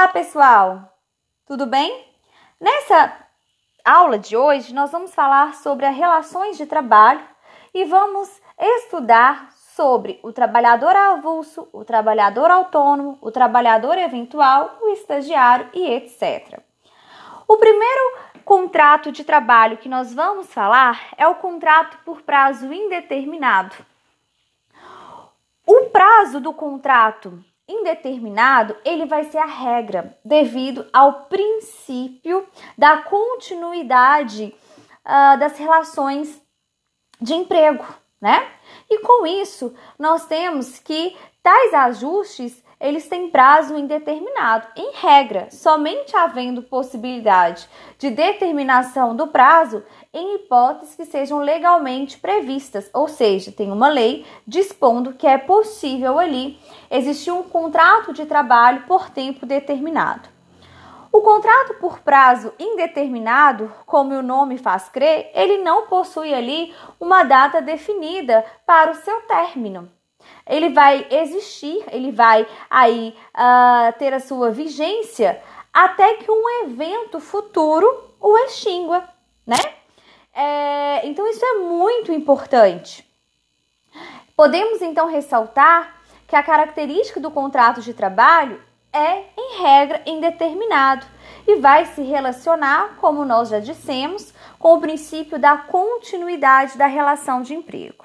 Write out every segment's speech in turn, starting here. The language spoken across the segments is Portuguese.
Olá, pessoal! Tudo bem? Nessa aula de hoje, nós vamos falar sobre as relações de trabalho e vamos estudar sobre o trabalhador avulso, o trabalhador autônomo, o trabalhador eventual, o estagiário e etc. O primeiro contrato de trabalho que nós vamos falar é o contrato por prazo indeterminado. O prazo do contrato indeterminado, ele vai ser a regra, devido ao princípio da continuidade uh, das relações de emprego, né? E com isso, nós temos que tais ajustes eles têm prazo indeterminado. Em regra, somente havendo possibilidade de determinação do prazo em hipóteses que sejam legalmente previstas, ou seja, tem uma lei dispondo que é possível ali existir um contrato de trabalho por tempo determinado. O contrato por prazo indeterminado, como o nome faz crer, ele não possui ali uma data definida para o seu término ele vai existir, ele vai aí uh, ter a sua vigência até que um evento futuro o extingua, né? É, então isso é muito importante. Podemos então ressaltar que a característica do contrato de trabalho é, em regra, indeterminado e vai se relacionar, como nós já dissemos, com o princípio da continuidade da relação de emprego.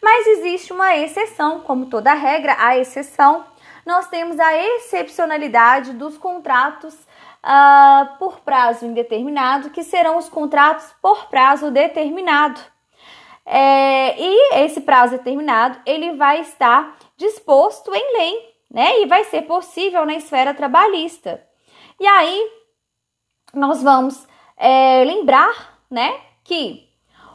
Mas existe uma exceção, como toda regra, a exceção. Nós temos a excepcionalidade dos contratos uh, por prazo indeterminado, que serão os contratos por prazo determinado. É, e esse prazo determinado ele vai estar disposto em lei, né? E vai ser possível na esfera trabalhista. E aí nós vamos é, lembrar, né, que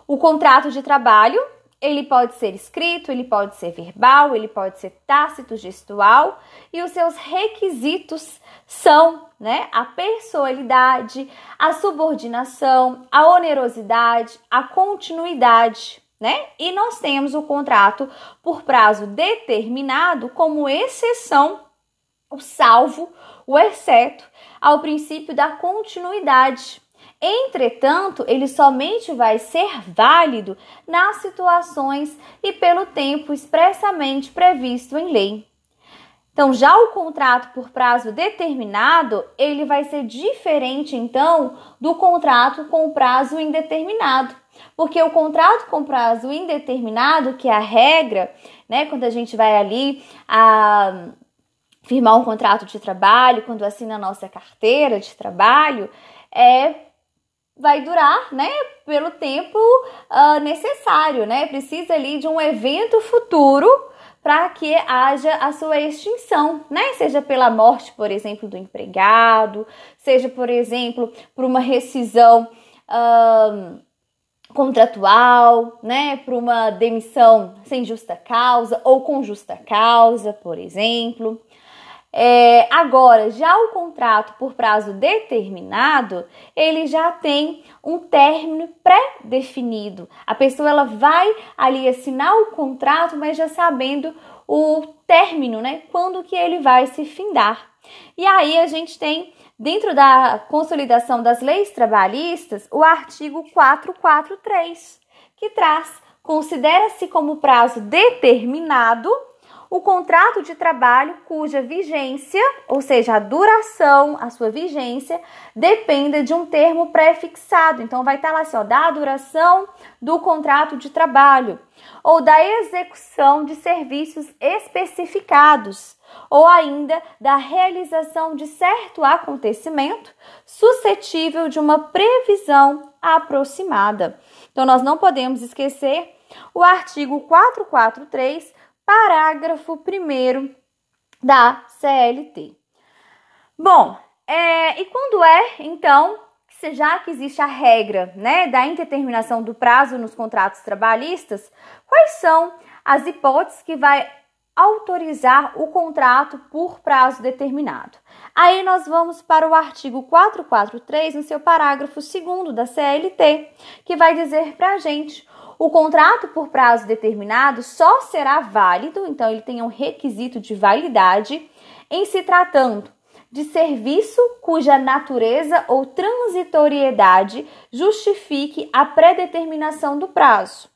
o contrato de trabalho ele pode ser escrito, ele pode ser verbal, ele pode ser tácito, gestual, e os seus requisitos são, né, a personalidade, a subordinação, a onerosidade, a continuidade, né? E nós temos o contrato por prazo determinado como exceção, o salvo, o exceto ao princípio da continuidade. Entretanto, ele somente vai ser válido nas situações e pelo tempo expressamente previsto em lei. Então, já o contrato por prazo determinado, ele vai ser diferente então do contrato com prazo indeterminado. Porque o contrato com prazo indeterminado, que é a regra, né, quando a gente vai ali a firmar um contrato de trabalho, quando assina a nossa carteira de trabalho, é vai durar, né, pelo tempo uh, necessário, né? Precisa ali de um evento futuro para que haja a sua extinção, né? Seja pela morte, por exemplo, do empregado, seja, por exemplo, por uma rescisão uh, contratual, né? Por uma demissão sem justa causa ou com justa causa, por exemplo. É, agora, já o contrato por prazo determinado, ele já tem um término pré-definido. A pessoa ela vai ali assinar o contrato, mas já sabendo o término, né? Quando que ele vai se findar. E aí a gente tem dentro da consolidação das leis trabalhistas o artigo 443, que traz considera-se como prazo determinado o contrato de trabalho cuja vigência, ou seja, a duração, a sua vigência, dependa de um termo pré-fixado. Então, vai estar lá assim, ó, da duração do contrato de trabalho, ou da execução de serviços especificados, ou ainda da realização de certo acontecimento suscetível de uma previsão aproximada. Então, nós não podemos esquecer o artigo 443 parágrafo 1 da CLT. Bom, é, e quando é, então, já que existe a regra né, da indeterminação do prazo nos contratos trabalhistas, quais são as hipóteses que vai autorizar o contrato por prazo determinado? Aí nós vamos para o artigo 443, no seu parágrafo 2 da CLT, que vai dizer para a gente o contrato por prazo determinado só será válido, então ele tem um requisito de validade, em se tratando de serviço cuja natureza ou transitoriedade justifique a predeterminação do prazo.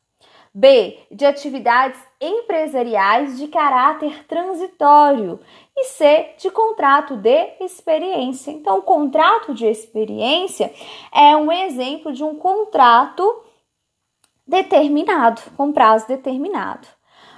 B. De atividades empresariais de caráter transitório. E C. De contrato de experiência. Então, o contrato de experiência é um exemplo de um contrato determinado, com prazo determinado.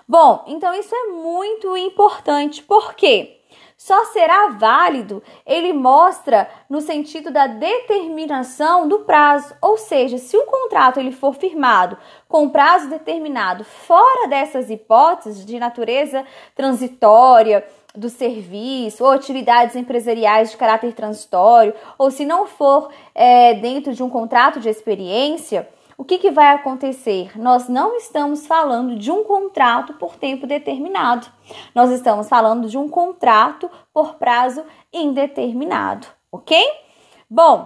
Bom, então isso é muito importante, porque só será válido ele mostra no sentido da determinação do prazo, ou seja, se o contrato ele for firmado com prazo determinado fora dessas hipóteses de natureza transitória, do serviço ou atividades empresariais de caráter transitório, ou se não for é, dentro de um contrato de experiência, o que, que vai acontecer? Nós não estamos falando de um contrato por tempo determinado, nós estamos falando de um contrato por prazo indeterminado, ok? Bom,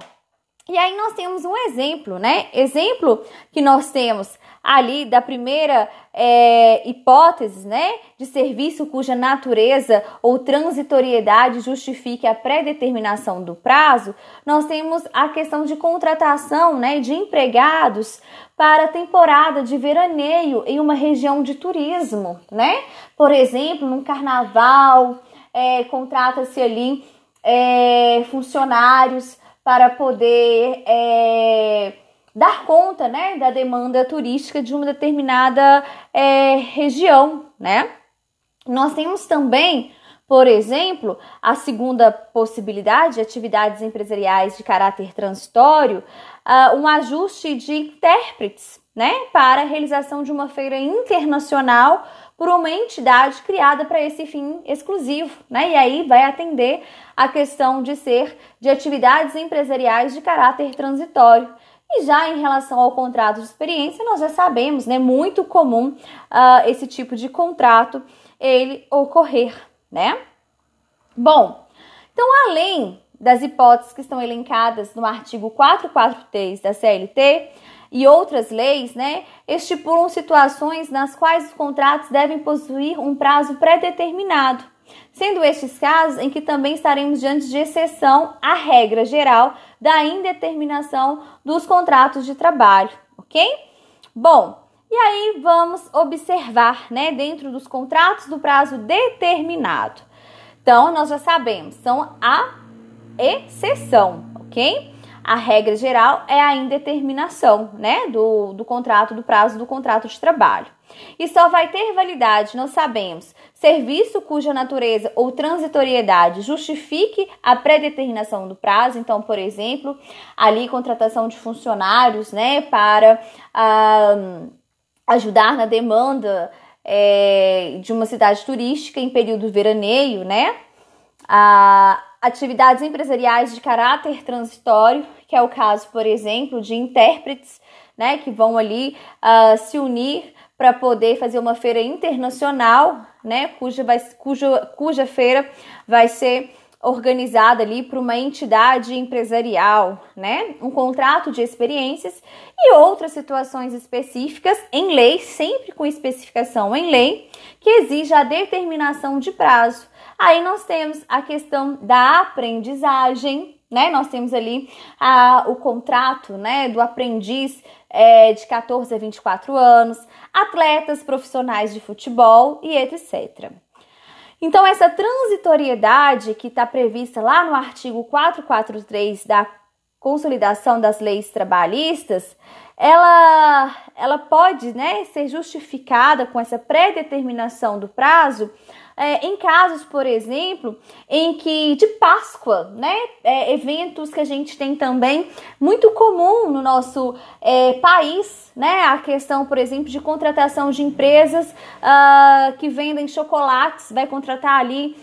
e aí nós temos um exemplo, né? Exemplo que nós temos ali da primeira é, hipótese, né, de serviço cuja natureza ou transitoriedade justifique a predeterminação do prazo, nós temos a questão de contratação, né, de empregados para temporada de veraneio em uma região de turismo, né? Por exemplo, num carnaval, é, contrata-se ali é, funcionários para poder é, dar conta né, da demanda turística de uma determinada é, região. Né? Nós temos também, por exemplo, a segunda possibilidade, atividades empresariais de caráter transitório, uh, um ajuste de intérpretes né, para a realização de uma feira internacional por uma entidade criada para esse fim exclusivo, né? E aí vai atender a questão de ser de atividades empresariais de caráter transitório. E já em relação ao contrato de experiência, nós já sabemos, né, muito comum uh, esse tipo de contrato ele ocorrer, né? Bom, então além das hipóteses que estão elencadas no artigo 443 da CLT, e outras leis, né, estipulam situações nas quais os contratos devem possuir um prazo pré-determinado, sendo estes casos em que também estaremos diante de exceção à regra geral da indeterminação dos contratos de trabalho, ok? Bom, e aí vamos observar, né, dentro dos contratos do prazo determinado. Então, nós já sabemos, são a exceção, ok? A regra geral é a indeterminação, né, do, do contrato, do prazo do contrato de trabalho. E só vai ter validade, nós sabemos, serviço cuja natureza ou transitoriedade justifique a predeterminação do prazo. Então, por exemplo, ali contratação de funcionários, né, para ah, ajudar na demanda é, de uma cidade turística em período veraneio, né? A, atividades empresariais de caráter transitório, que é o caso, por exemplo, de intérpretes, né, que vão ali uh, se unir para poder fazer uma feira internacional, né, cuja, vai, cuja, cuja feira vai ser organizada ali por uma entidade empresarial, né? Um contrato de experiências e outras situações específicas em lei, sempre com especificação em lei, que exige a determinação de prazo. Aí nós temos a questão da aprendizagem, né? Nós temos ali a, o contrato, né, do aprendiz é, de 14 a 24 anos, atletas profissionais de futebol e etc. Então, essa transitoriedade que está prevista lá no artigo 443 da Consolidação das Leis Trabalhistas, ela, ela pode né, ser justificada com essa pré-determinação do prazo é, em casos, por exemplo, em que de Páscoa, né? É, eventos que a gente tem também muito comum no nosso é, país, né? A questão, por exemplo, de contratação de empresas uh, que vendem chocolates, vai contratar ali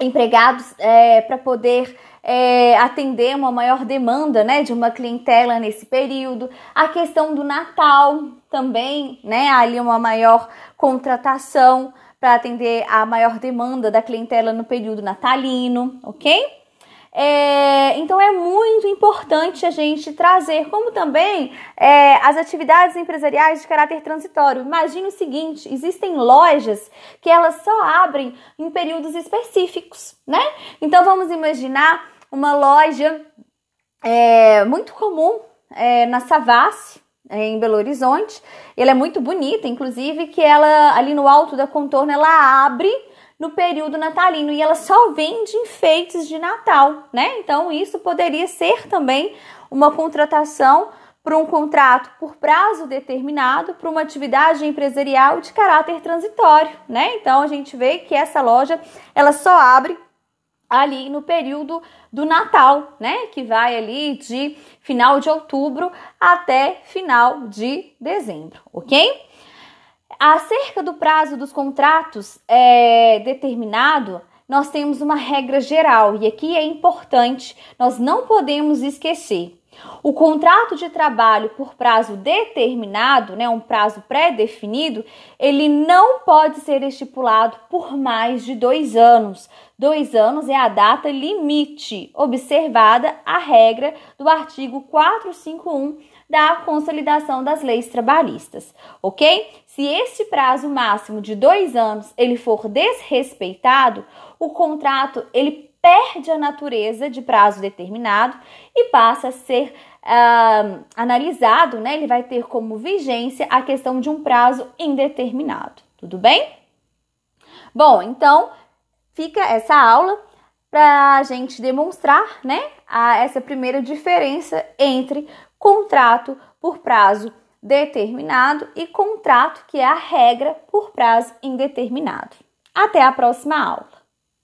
empregados é, para poder é, atender uma maior demanda né, de uma clientela nesse período. A questão do Natal também, né? Ali uma maior contratação para atender a maior demanda da clientela no período natalino, ok? É, então é muito importante a gente trazer, como também é, as atividades empresariais de caráter transitório. Imagine o seguinte: existem lojas que elas só abrem em períodos específicos, né? Então vamos imaginar uma loja é, muito comum é, na Savassi, em Belo Horizonte. Ela é muito bonita, inclusive, que ela ali no alto da contorno ela abre no período natalino e ela só vende enfeites de Natal, né? Então isso poderia ser também uma contratação para um contrato por prazo determinado para uma atividade empresarial de caráter transitório, né? Então a gente vê que essa loja ela só abre ali no período do Natal, né? Que vai ali de final de outubro até final de dezembro, ok? Acerca do prazo dos contratos é, determinado, nós temos uma regra geral e aqui é importante, nós não podemos esquecer. O contrato de trabalho por prazo determinado, né, um prazo pré-definido, ele não pode ser estipulado por mais de dois anos. Dois anos é a data limite, observada a regra do artigo 451 da consolidação das leis trabalhistas, ok? Se este prazo máximo de dois anos ele for desrespeitado, o contrato ele perde a natureza de prazo determinado e passa a ser uh, analisado, né? Ele vai ter como vigência a questão de um prazo indeterminado. Tudo bem? Bom, então fica essa aula para a gente demonstrar, né, a, essa primeira diferença entre contrato por prazo determinado e contrato que é a regra por prazo indeterminado. Até a próxima aula.